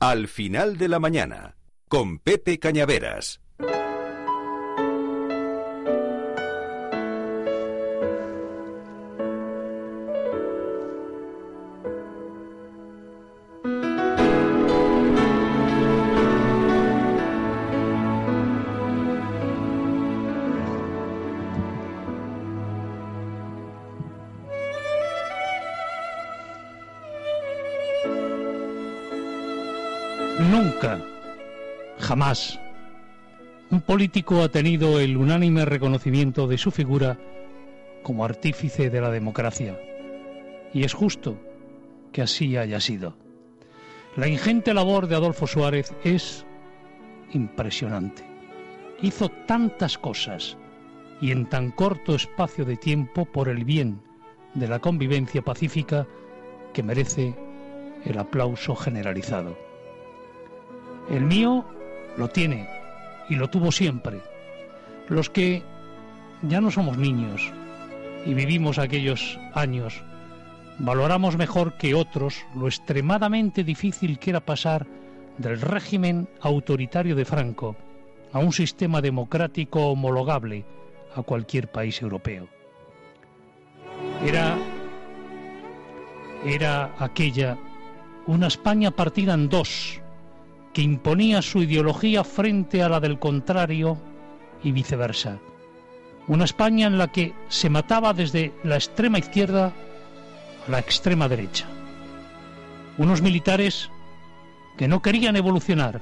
Al final de la mañana, con Pepe Cañaveras. Nunca, jamás, un político ha tenido el unánime reconocimiento de su figura como artífice de la democracia. Y es justo que así haya sido. La ingente labor de Adolfo Suárez es impresionante. Hizo tantas cosas y en tan corto espacio de tiempo por el bien de la convivencia pacífica que merece el aplauso generalizado. El mío lo tiene y lo tuvo siempre. Los que ya no somos niños y vivimos aquellos años, valoramos mejor que otros lo extremadamente difícil que era pasar del régimen autoritario de Franco a un sistema democrático homologable a cualquier país europeo. Era era aquella una España partida en dos, que imponía su ideología frente a la del contrario y viceversa. Una España en la que se mataba desde la extrema izquierda a la extrema derecha. Unos militares que no querían evolucionar,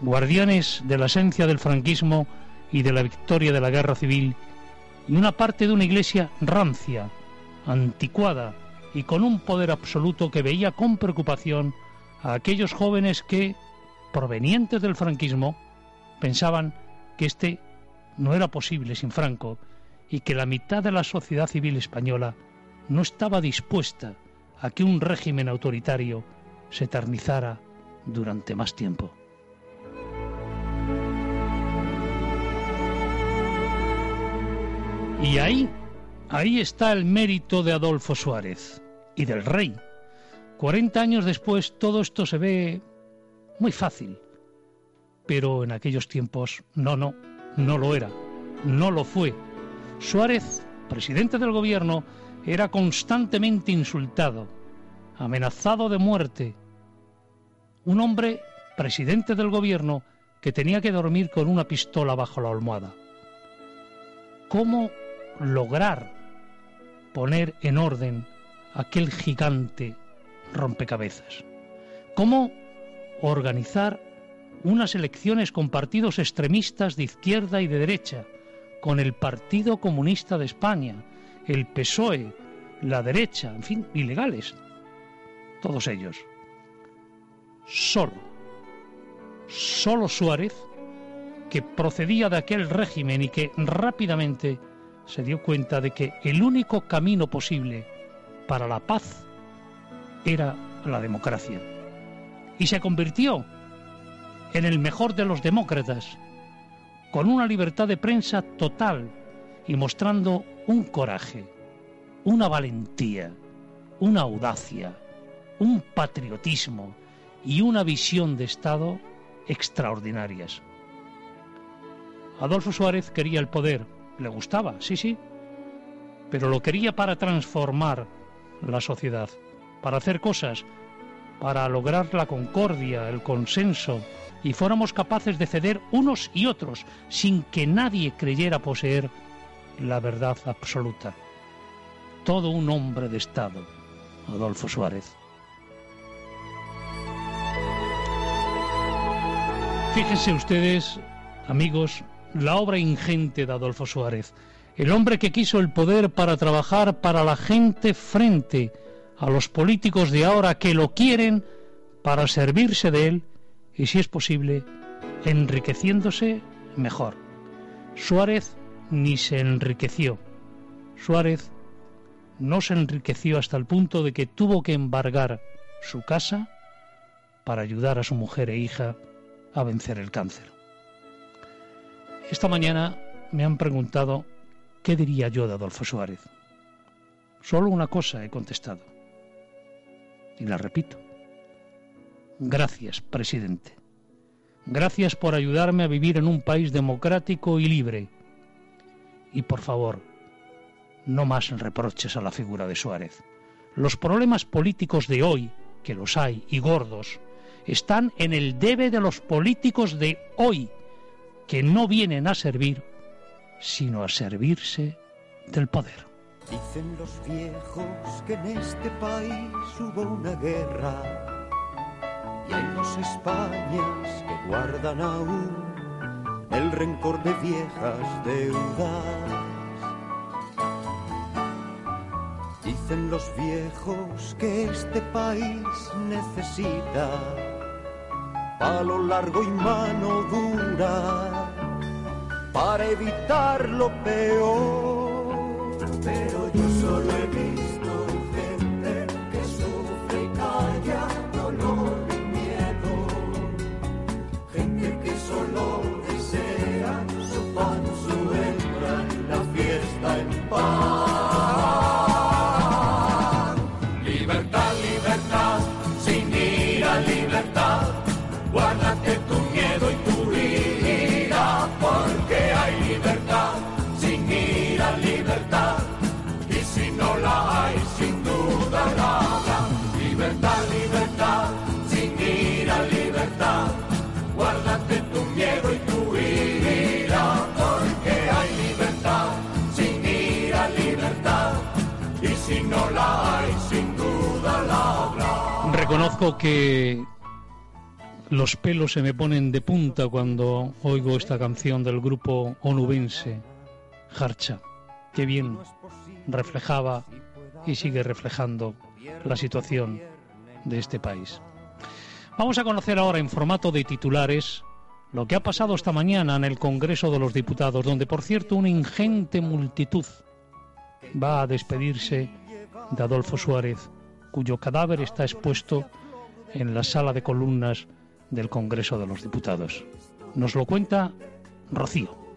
guardianes de la esencia del franquismo y de la victoria de la guerra civil, y una parte de una iglesia rancia, anticuada y con un poder absoluto que veía con preocupación a aquellos jóvenes que, provenientes del franquismo pensaban que este no era posible sin Franco y que la mitad de la sociedad civil española no estaba dispuesta a que un régimen autoritario se eternizara durante más tiempo. Y ahí, ahí está el mérito de Adolfo Suárez y del rey. Cuarenta años después todo esto se ve muy fácil. Pero en aquellos tiempos no, no, no lo era, no lo fue. Suárez, presidente del gobierno, era constantemente insultado, amenazado de muerte. Un hombre, presidente del gobierno, que tenía que dormir con una pistola bajo la almohada. ¿Cómo lograr poner en orden aquel gigante rompecabezas? ¿Cómo organizar unas elecciones con partidos extremistas de izquierda y de derecha, con el Partido Comunista de España, el PSOE, la derecha, en fin, ilegales, todos ellos. Solo, solo Suárez, que procedía de aquel régimen y que rápidamente se dio cuenta de que el único camino posible para la paz era la democracia y se convirtió en el mejor de los demócratas, con una libertad de prensa total y mostrando un coraje, una valentía, una audacia, un patriotismo y una visión de Estado extraordinarias. Adolfo Suárez quería el poder, le gustaba, sí, sí, pero lo quería para transformar la sociedad, para hacer cosas para lograr la concordia, el consenso, y fuéramos capaces de ceder unos y otros sin que nadie creyera poseer la verdad absoluta. Todo un hombre de Estado, Adolfo Suárez. Fíjense ustedes, amigos, la obra ingente de Adolfo Suárez, el hombre que quiso el poder para trabajar para la gente frente los políticos de ahora que lo quieren para servirse de él y si es posible, enriqueciéndose mejor. Suárez ni se enriqueció. Suárez no se enriqueció hasta el punto de que tuvo que embargar su casa para ayudar a su mujer e hija a vencer el cáncer. Esta mañana me han preguntado qué diría yo de Adolfo Suárez. Solo una cosa he contestado. Y la repito. Gracias, presidente. Gracias por ayudarme a vivir en un país democrático y libre. Y por favor, no más reproches a la figura de Suárez. Los problemas políticos de hoy, que los hay, y gordos, están en el debe de los políticos de hoy, que no vienen a servir, sino a servirse del poder. Dicen los viejos que en este país hubo una guerra y hay dos Españas que guardan aún el rencor de viejas deudas. Dicen los viejos que este país necesita palo largo y mano dura para evitar lo peor Reconozco que los pelos se me ponen de punta cuando oigo esta canción del grupo onubense, Harcha. Qué bien reflejaba y sigue reflejando la situación de este país. Vamos a conocer ahora en formato de titulares lo que ha pasado esta mañana en el Congreso de los Diputados, donde por cierto una ingente multitud va a despedirse de Adolfo Suárez, cuyo cadáver está expuesto en la sala de columnas del Congreso de los Diputados. Nos lo cuenta Rocío.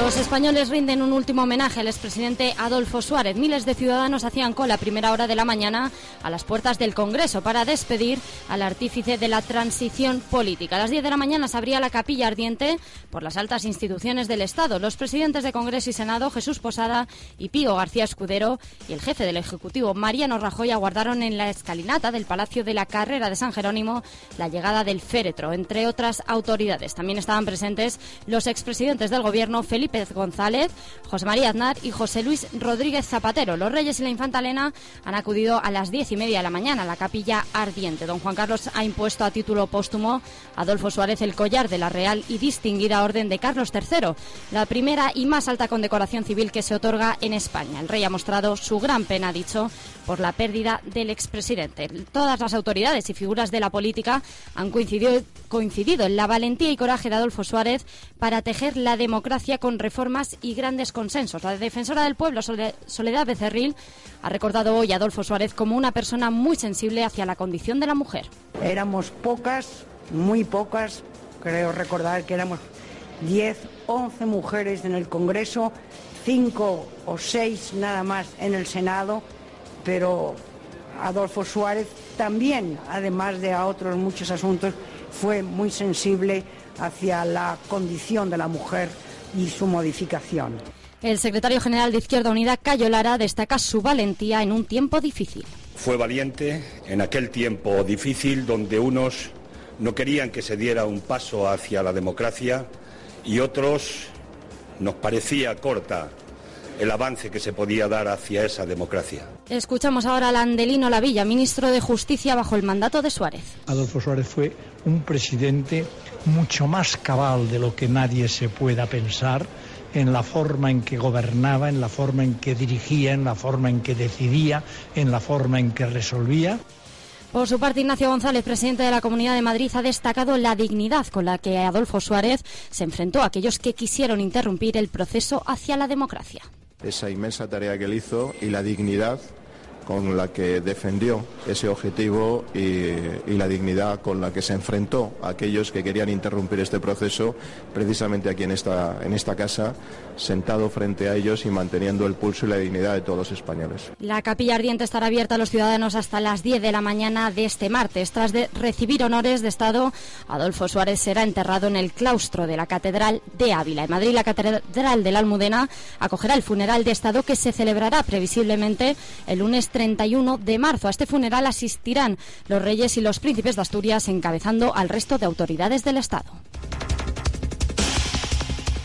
Los españoles rinden un último homenaje al expresidente Adolfo Suárez. Miles de ciudadanos hacían cola a primera hora de la mañana a las puertas del Congreso para despedir al artífice de la transición política. A las 10 de la mañana se abría la capilla ardiente por las altas instituciones del Estado. Los presidentes de Congreso y Senado, Jesús Posada y Pío García Escudero, y el jefe del Ejecutivo, Mariano Rajoy, aguardaron en la escalinata del Palacio de la Carrera de San Jerónimo la llegada del féretro, entre otras autoridades. También estaban presentes los expresidentes del Gobierno, Felipe González, José María Aznar y José Luis Rodríguez Zapatero. Los Reyes y la Infanta Elena han acudido a las diez y media de la mañana a la capilla ardiente. Don Juan Carlos ha impuesto a título póstumo a Adolfo Suárez el collar de la Real y Distinguida Orden de Carlos III, la primera y más alta condecoración civil que se otorga en España. El rey ha mostrado su gran pena, dicho, por la pérdida del expresidente. Todas las autoridades y figuras de la política han coincidido, coincidido en la valentía y coraje de Adolfo Suárez para tejer la democracia con reformas y grandes consensos. La defensora del pueblo, Soledad Becerril, ha recordado hoy a Adolfo Suárez como una persona muy sensible hacia la condición de la mujer. Éramos pocas, muy pocas, creo recordar que éramos 10, 11 mujeres en el Congreso, 5 o 6 nada más en el Senado, pero Adolfo Suárez también, además de a otros muchos asuntos, fue muy sensible hacia la condición de la mujer y su modificación. El secretario general de Izquierda Unida, Cayo Lara, destaca su valentía en un tiempo difícil. Fue valiente en aquel tiempo difícil donde unos no querían que se diera un paso hacia la democracia y otros nos parecía corta el avance que se podía dar hacia esa democracia. Escuchamos ahora a Landelino Lavilla, ministro de Justicia bajo el mandato de Suárez. Adolfo Suárez fue un presidente mucho más cabal de lo que nadie se pueda pensar en la forma en que gobernaba, en la forma en que dirigía, en la forma en que decidía, en la forma en que resolvía. Por su parte, Ignacio González, presidente de la Comunidad de Madrid, ha destacado la dignidad con la que Adolfo Suárez se enfrentó a aquellos que quisieron interrumpir el proceso hacia la democracia. Esa inmensa tarea que él hizo y la dignidad con la que defendió ese objetivo y, la dignidad con la que se enfrentó a aquellos que querían interrumpir este proceso, precisamente aquí en esta, en esta casa, sentado frente a ellos y manteniendo el pulso y la dignidad de todos los españoles. La capilla ardiente estará abierta a los ciudadanos hasta las 10 de la mañana de este martes. Tras de recibir honores de Estado, Adolfo Suárez será enterrado en el claustro de la Catedral de Ávila. En Madrid, la Catedral de la Almudena acogerá el funeral de Estado que se celebrará previsiblemente el lunes 31 de marzo. A este funeral asistirán los reyes y los príncipes de Asturias encabezando al resto de autoridades del Estado.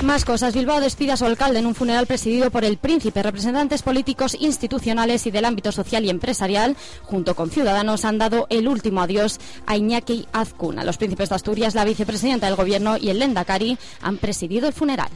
Más cosas. Bilbao despide a su alcalde en un funeral presidido por el príncipe. Representantes políticos, institucionales y del ámbito social y empresarial, junto con ciudadanos, han dado el último adiós a Iñaki Azcuna. Los príncipes de Asturias, la vicepresidenta del gobierno y el Lendakari han presidido el funeral.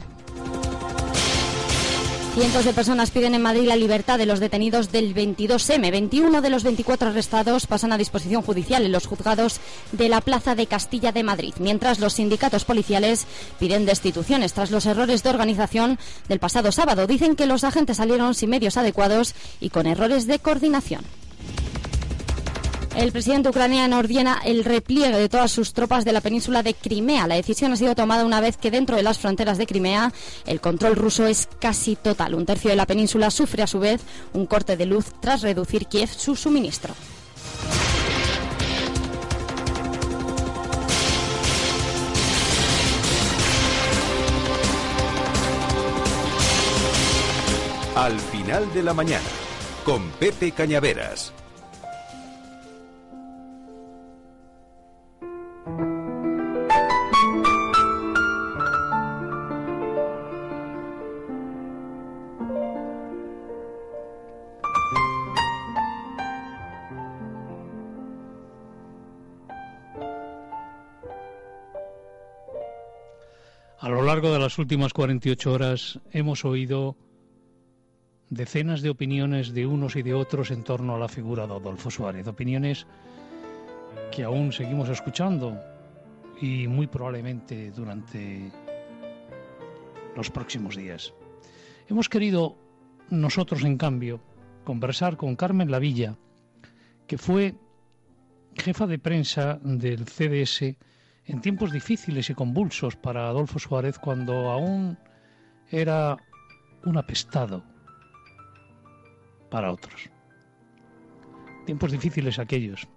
Cientos de personas piden en Madrid la libertad de los detenidos del 22M. 21 de los 24 arrestados pasan a disposición judicial en los juzgados de la Plaza de Castilla de Madrid, mientras los sindicatos policiales piden destituciones tras los errores de organización del pasado sábado. Dicen que los agentes salieron sin medios adecuados y con errores de coordinación. El presidente ucraniano ordena el repliegue de todas sus tropas de la península de Crimea. La decisión ha sido tomada una vez que dentro de las fronteras de Crimea el control ruso es casi total. Un tercio de la península sufre a su vez un corte de luz tras reducir Kiev su suministro. Al final de la mañana, con Pepe Cañaveras. A lo largo de las últimas 48 horas hemos oído decenas de opiniones de unos y de otros en torno a la figura de Adolfo Suárez. Opiniones aún seguimos escuchando y muy probablemente durante los próximos días. Hemos querido nosotros, en cambio, conversar con Carmen Lavilla, que fue jefa de prensa del CDS en tiempos difíciles y convulsos para Adolfo Suárez cuando aún era un apestado para otros. Tiempos difíciles aquellos.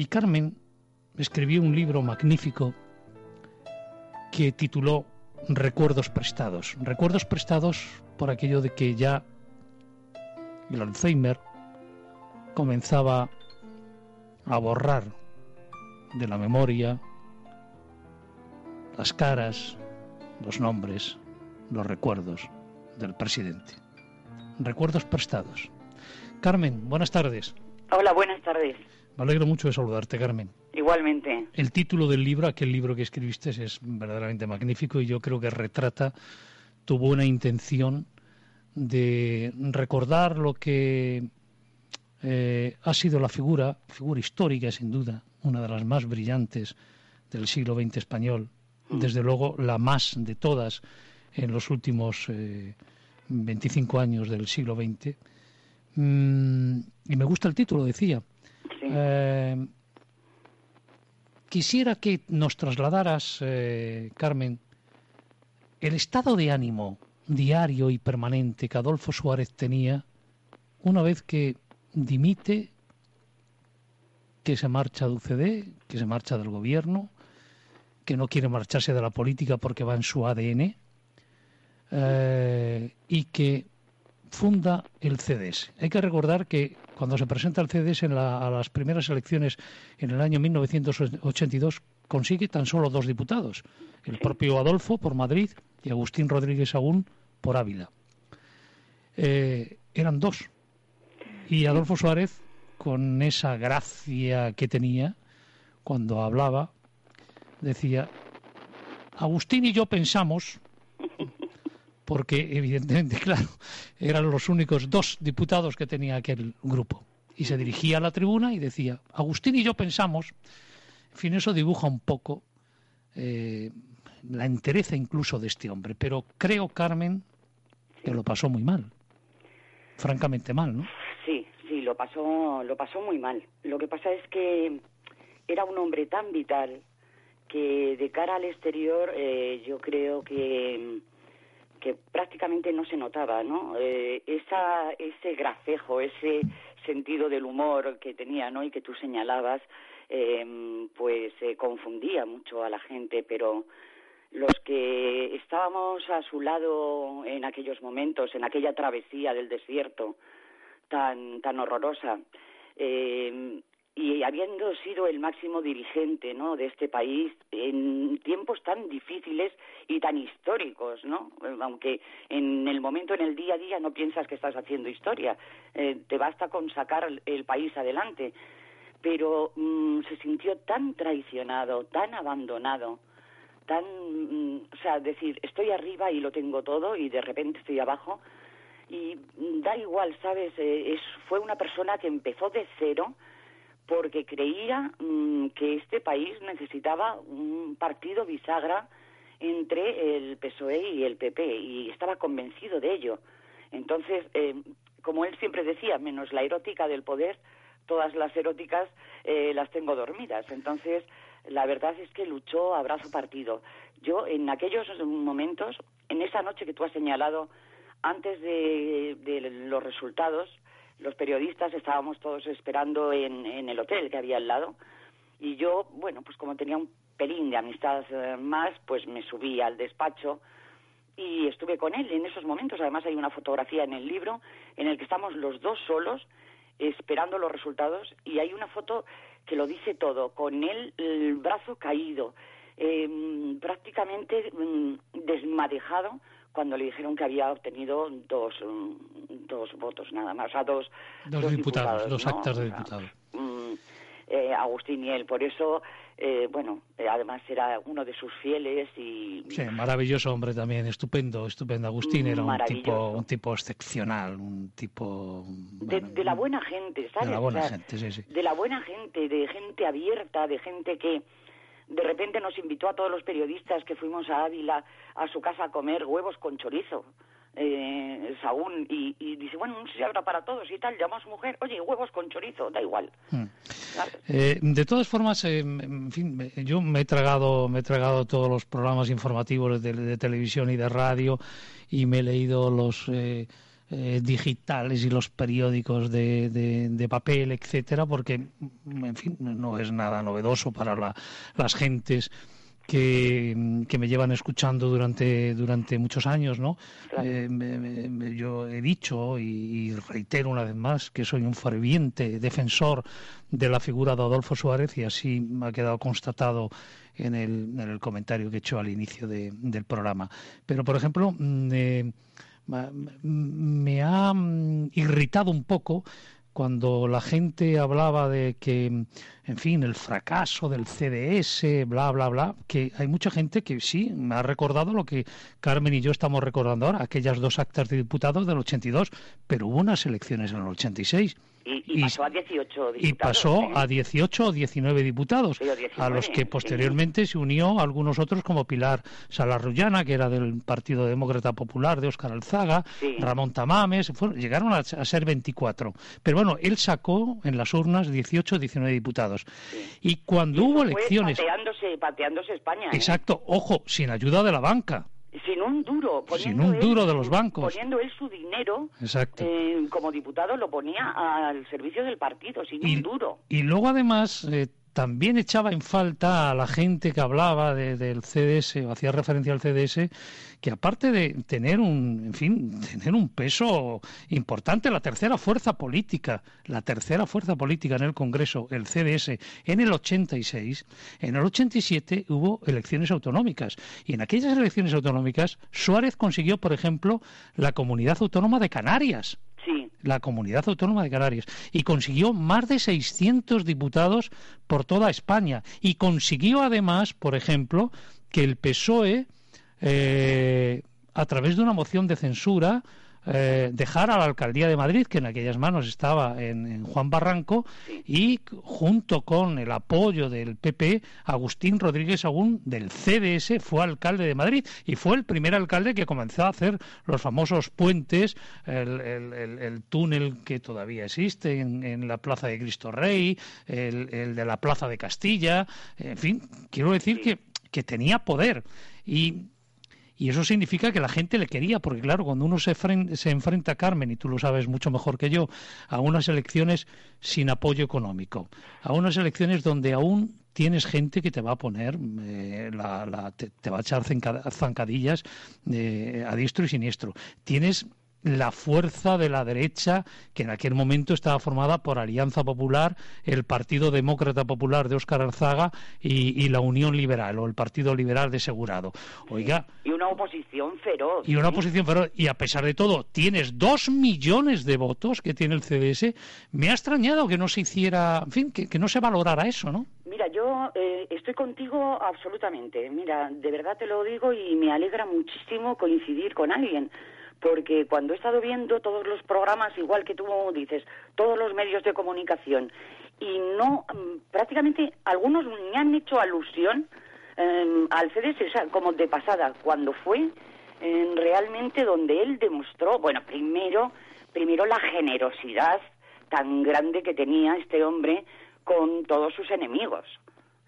Y Carmen escribió un libro magnífico que tituló Recuerdos prestados. Recuerdos prestados por aquello de que ya el Alzheimer comenzaba a borrar de la memoria las caras, los nombres, los recuerdos del presidente. Recuerdos prestados. Carmen, buenas tardes. Hola, buenas tardes. Me alegro mucho de saludarte, Carmen. Igualmente. El título del libro, aquel libro que escribiste, es verdaderamente magnífico y yo creo que retrata tu buena intención de recordar lo que eh, ha sido la figura, figura histórica sin duda, una de las más brillantes del siglo XX español, desde luego la más de todas en los últimos 25 eh, años del siglo XX. Mm, y me gusta el título, decía. Eh, quisiera que nos trasladaras, eh, Carmen, el estado de ánimo diario y permanente que Adolfo Suárez tenía una vez que dimite, que se marcha de UCD, que se marcha del gobierno, que no quiere marcharse de la política porque va en su ADN eh, y que funda el CDS. Hay que recordar que cuando se presenta el CDS en a las primeras elecciones en el año 1982 consigue tan solo dos diputados, el propio Adolfo por Madrid y Agustín Rodríguez Agún por Ávila. Eh, eran dos. Y Adolfo Suárez, con esa gracia que tenía cuando hablaba, decía, Agustín y yo pensamos, porque evidentemente, claro, eran los únicos dos diputados que tenía aquel grupo. Y se dirigía a la tribuna y decía, Agustín y yo pensamos, en fin, eso dibuja un poco eh, la entereza incluso de este hombre, pero creo, Carmen, que lo pasó muy mal, francamente mal, ¿no? Sí, sí, lo pasó, lo pasó muy mal. Lo que pasa es que era un hombre tan vital que de cara al exterior eh, yo creo que que prácticamente no se notaba, ¿no? Eh, esa, ese grafejo, ese sentido del humor que tenía, ¿no? Y que tú señalabas, eh, pues confundía mucho a la gente, pero los que estábamos a su lado en aquellos momentos, en aquella travesía del desierto tan, tan horrorosa, eh, y habiendo sido el máximo dirigente ¿no? de este país en tiempos tan difíciles y tan históricos, ¿no? aunque en el momento, en el día a día, no piensas que estás haciendo historia, eh, te basta con sacar el país adelante, pero mm, se sintió tan traicionado, tan abandonado, tan, mm, o sea, decir, estoy arriba y lo tengo todo y de repente estoy abajo y da igual, ¿sabes? Eh, es, fue una persona que empezó de cero, porque creía mm, que este país necesitaba un partido bisagra entre el PSOE y el PP y estaba convencido de ello. Entonces, eh, como él siempre decía, menos la erótica del poder, todas las eróticas eh, las tengo dormidas. Entonces, la verdad es que luchó a brazo partido. Yo, en aquellos momentos, en esa noche que tú has señalado, antes de los resultados, los periodistas estábamos todos esperando en, el hotel que había al lado y yo, bueno, pues como tenía un pelín de amistad eh, más, pues me subí al despacho y estuve con él en esos momentos. Además hay una fotografía en el libro en el que estamos los dos solos esperando los resultados y hay una foto que lo dice todo, con él el brazo caído, em, prácticamente mm, desmadejado cuando le dijeron que había obtenido dos, mm, dos votos nada más, o dos, dos, diputados, dos actas de diputado. Mm, eh, Agustín y él, por eso, eh, bueno, eh, además era uno de sus fieles y... Sí, maravilloso hombre también, estupendo, estupendo. Agustín era un tipo, un tipo excepcional, un tipo... de, la buena gente, ¿sabes? De la buena gente, sí, sí. De la buena gente, de gente abierta, de gente que de repente nos invitó a todos los periodistas que fuimos a Ávila a su casa a comer huevos con chorizo. Eh, Saúl y, dice, bueno, no sé si habrá para todos y tal, llama a su mujer, oye, huevos con chorizo, da igual. Hmm. Eh, de todas formas, eh, en fin, yo me he tragado, me he tragado todos los programas informativos de televisión y de radio y me he leído los eh, eh, digitales y los periódicos de, de, papel, etcétera, porque, en fin, no es nada novedoso para las gentes que, me llevan escuchando durante, durante muchos años, ¿no? Eh, yo he dicho y, reitero una vez más que soy un ferviente defensor de la figura de Adolfo Suárez y así me ha quedado constatado en el, en el comentario que he hecho al inicio del programa. Pero, por ejemplo, mm, eh, me ha mm, irritado un poco cuando la gente hablaba de que, en fin, el fracaso del CDS, bla, bla, bla, que hay mucha gente que sí, me ha recordado lo que Carmen y yo estamos recordando ahora, aquellas dos actas de diputados del 82, pero hubo unas elecciones en el 86 y, pasó a 18 diputados. Y pasó ¿eh? a 18 o 19 diputados, a los que posteriormente se unió algunos otros como Pilar Salarrullana, que era del Partido Demócrata Popular de Óscar Alzaga, Ramón Tamames, llegaron a, ser 24. Pero bueno, él sacó en las urnas 18 o 19 diputados. Y cuando hubo elecciones... Pateándose, pateándose España. ¿eh? Exacto, ojo, sin ayuda de la banca sin un duro. Sin un duro de los bancos. Poniendo él su dinero, Exacto. Eh, como diputado, lo ponía al servicio del partido, sin un duro. Y luego, además, eh, también echaba en falta a la gente que hablaba del CDS o hacía referencia al CDS que aparte de tener un, en fin, tener un peso importante, la tercera fuerza política, la tercera fuerza política en el Congreso, el CDS, en el 86, en el 87 hubo elecciones autonómicas. Y en aquellas elecciones autonómicas Suárez consiguió, por ejemplo, la comunidad autónoma de Canarias la comunidad autónoma de Canarias, y consiguió más de 600 diputados por toda España. Y consiguió además, por ejemplo, que el PSOE eh, a través de una moción de censura, eh, dejar a la alcaldía de Madrid, que en aquellas manos estaba en, Juan Barranco, y junto con el apoyo del PP, Agustín Rodríguez Agún del CDS fue alcalde de Madrid y fue el primer alcalde que comenzó a hacer los famosos puentes, el, túnel que todavía existe en, la Plaza de Cristo Rey, el, de la Plaza de Castilla, en fin, quiero decir que, que tenía poder. Y y eso significa que la gente le quería, porque claro, cuando uno se, se enfrenta, Carmen, y tú lo sabes mucho mejor que yo, a unas elecciones sin apoyo económico, a unas elecciones donde aún tienes gente que te va a poner, eh, la, te, va a echar zancadillas eh, a diestro y siniestro. Tienes la fuerza de la derecha, que en aquel momento estaba formada por Alianza Popular, el Partido Demócrata Popular de Óscar Arzaga y, la Unión Liberal, o el Partido Liberal de Segurado. Oiga. Y una oposición feroz. Y una oposición feroz. Y a pesar de todo, tienes dos millones de votos que tiene el CDS. Me ha extrañado que no se hiciera, en fin, que, no se valorara eso, ¿no? Mira, yo eh, estoy contigo absolutamente. Mira, de verdad te lo digo y me alegra muchísimo coincidir con alguien porque cuando he estado viendo todos los programas, igual que tú dices, todos los medios de comunicación, y no, mm, prácticamente algunos me han hecho alusión em, al CDS, como de pasada, cuando fue em, realmente donde él demostró, bueno, primero, primero la generosidad tan grande que tenía este hombre con todos sus enemigos,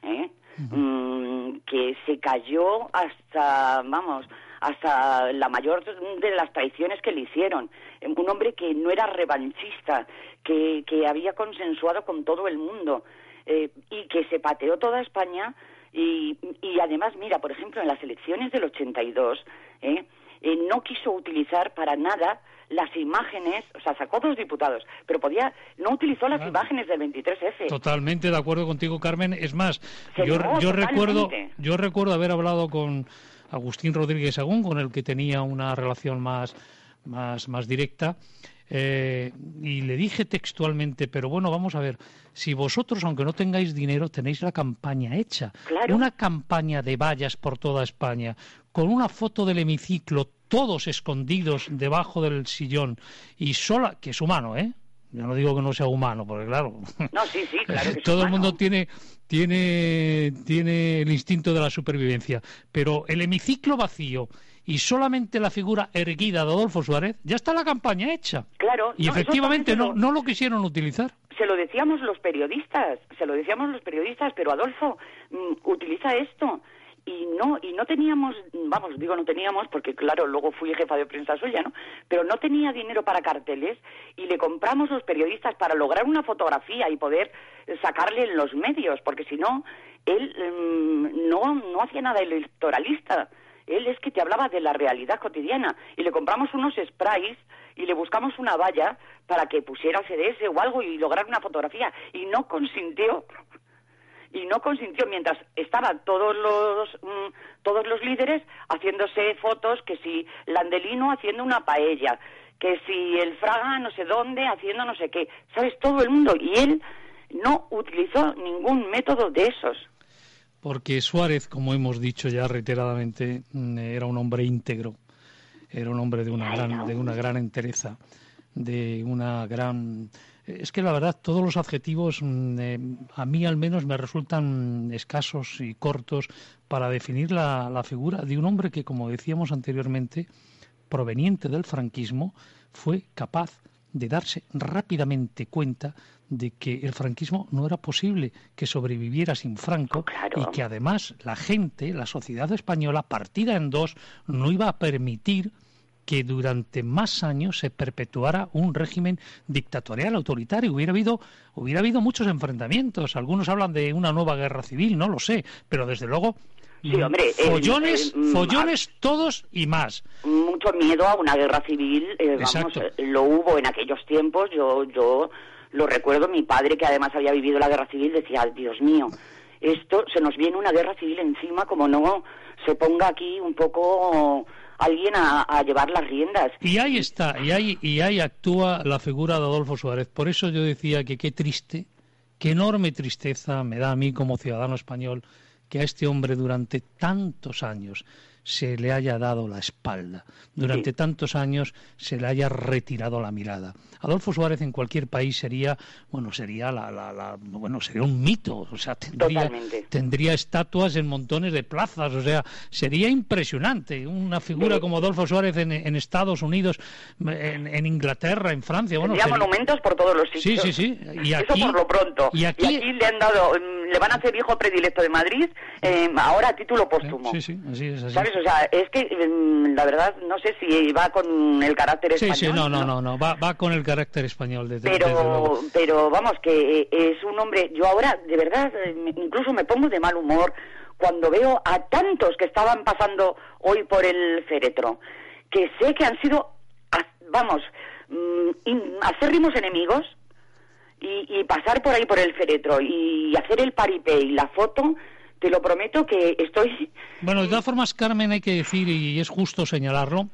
¿eh? Mm, que se cayó hasta, vamos, hasta la mayor de las traiciones que le hicieron. Un hombre que no era revanchista, que, que había consensuado con todo el mundo eh, y que se pateó toda España. Y, y además, mira, por ejemplo, en las elecciones del 82, eh, eh, no quiso utilizar para nada las imágenes, o sea, sacó dos diputados, pero podía, no utilizó las imágenes del 23F. Totalmente de acuerdo contigo, Carmen. Es más, yo, yo recuerdo, yo recuerdo haber hablado con Agustín Rodríguez Agún, con el que tenía una relación más, más, más directa. Eh, y le dije textualmente, pero bueno, vamos a ver, si vosotros, aunque no tengáis dinero, tenéis la campaña hecha, una campaña de vallas por toda España, con una foto del hemiciclo, todos escondidos debajo del sillón, y sola, que es humano, ¿eh? Yo no digo que no sea humano, porque claro, no, sí, sí, claro todo el mundo tiene, tiene, tiene el instinto de la supervivencia, pero el hemiciclo vacío y solamente la figura erguida de Adolfo Suárez, ya está la campaña hecha. Claro. Y efectivamente no, no lo quisieron utilizar. Se lo decíamos los periodistas, se lo decíamos los periodistas, pero Adolfo, mm, utiliza esto y no y no teníamos vamos digo no teníamos porque claro luego fui jefa de prensa suya no pero no tenía dinero para carteles y le compramos los periodistas para lograr una fotografía y poder sacarle en los medios porque si no él mm, no no hacía nada electoralista. Él es que te hablaba de la realidad cotidiana y le compramos unos sprays y le buscamos una valla para que pusiera CDS o algo y lograr una fotografía y no consintió y no consintió mientras estaban todos los mm, todos los líderes haciéndose fotos que si Landelino haciendo una paella que si el Fraga no sé dónde haciendo no sé qué. Sabes todo el mundo. Y él no utilizó ningún método de esos. Porque Suárez como hemos dicho ya reiteradamente mm, era un hombre íntegro era un hombre de una gran de una gran entereza de una gran es que la verdad todos los adjetivos mm, eh, a mí al menos me resultan escasos y cortos para definir la, la, figura de un hombre que, como decíamos anteriormente, proveniente del franquismo, fue capaz de darse rápidamente cuenta de que el franquismo no era posible que sobreviviera sin Franco y que además la gente, la sociedad española, partida en dos, no iba a permitir que durante más años se perpetuara un régimen dictatorial autoritario. Hubiera habido, hubiera habido muchos enfrentamientos. Algunos hablan de una nueva guerra civil, no lo sé, pero desde luego Sí, hombre, eh, follones, mm, follones todos y más. Mucho miedo a una guerra civil, eh, vamos, eh, lo hubo en aquellos tiempos. Yo, yo lo recuerdo. Mi padre, que además había vivido la guerra civil, decía: Dios mío, esto se nos viene una guerra civil encima, como no se ponga aquí un poco alguien a, llevar las riendas. Y ahí está, y ahí, y ahí actúa la figura de Adolfo Suárez. Por eso yo decía que qué triste, qué enorme tristeza me da a mí como ciudadano español que a este hombre durante tantos años se le haya dado la espalda, durante tantos años se le haya retirado la mirada. Adolfo Suárez en cualquier país sería, bueno, sería la, la, bueno, sería un mito, o sea, tendría, tendría estatuas en montones de plazas, o sea, sería impresionante una figura como Adolfo Suárez en, Estados Unidos, en, Inglaterra, en Francia, bueno, sería monumentos por todos los sitios. Sí, sí, sí. Y aquí, Eso por lo pronto. Y aquí, le han dado, le van a hacer hijo predilecto de Madrid, eh, ahora a título póstumo. Sí, sí, así es. Así. ¿Sabes? O sea, es que mm, la verdad no sé si va con el carácter español. Sí, sí, no, no, no, no, va, va con el carácter español. Desde, pero, pero vamos, que es un hombre. Yo ahora, de verdad, incluso me pongo de mal humor cuando veo a tantos que estaban pasando hoy por el féretro, que sé que han sido, vamos, mm, acérrimos enemigos. Y, y pasar por ahí por el féretro y hacer el paripé y la foto, te lo prometo que estoy... Bueno, de todas formas, Carmen, hay que decir, y es justo señalarlo,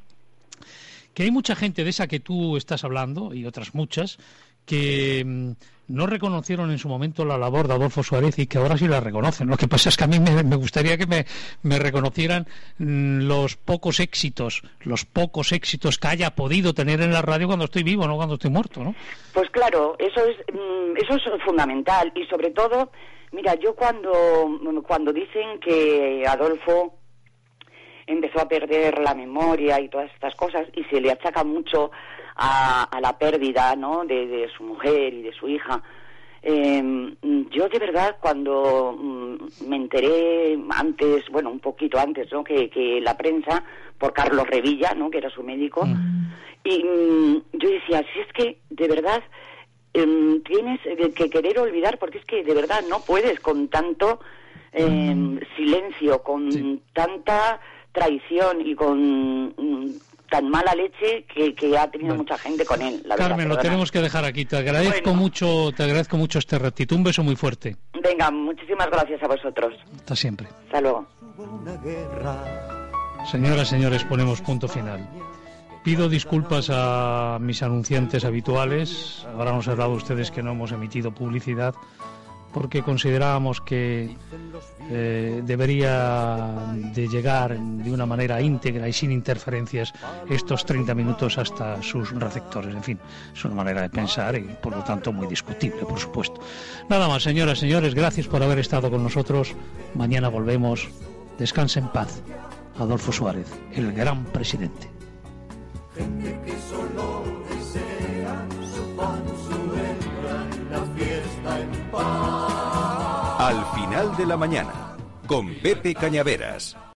que hay mucha gente de esa que tú estás hablando, y otras muchas, que mm, no reconocieron en su momento la labor de Adolfo Suárez y que ahora sí la reconocen. Lo que pasa es que a mí me, gustaría que me, me, reconocieran mm, los pocos éxitos, los pocos éxitos que haya podido tener en la radio cuando estoy vivo, no cuando estoy muerto, ¿no? Pues claro, eso es, mm, eso es fundamental y sobre todo Mira, yo cuando, cuando dicen que Adolfo empezó a perder la memoria y todas estas cosas y se le achaca mucho a, la pérdida ¿no? de, su mujer y de su hija. Em, yo de verdad cuando mm, me enteré antes, bueno, un poquito antes, ¿no? Que, que la prensa, por Carlos Revilla, ¿no? Que era su médico, mm. y mm, yo decía, si es que de verdad Em, tienes que querer olvidar porque es que de verdad no puedes con tanto em, silencio, con tanta traición y con tan mala leche que, ha tenido mucha gente con él. Carmen, lo tenemos que dejar aquí. Te agradezco mucho, te agradezco mucho este ratito. Un beso muy fuerte. Venga, muchísimas gracias a vosotros. Hasta siempre. Hasta luego. Señoras, señores, ponemos punto final. Pido disculpas a mis anunciantes habituales. Habrán observado ustedes que no hemos emitido publicidad porque considerábamos que eh, debería de llegar de una manera íntegra y sin interferencias estos 30 minutos hasta sus receptores. En fin, es una manera de pensar y por lo tanto muy discutible, por supuesto. Nada más, señoras, señores, gracias por haber estado con nosotros. Mañana volvemos. Descanse en paz. Adolfo Suárez, el gran presidente Al final de la mañana, con Pepe Cañaveras.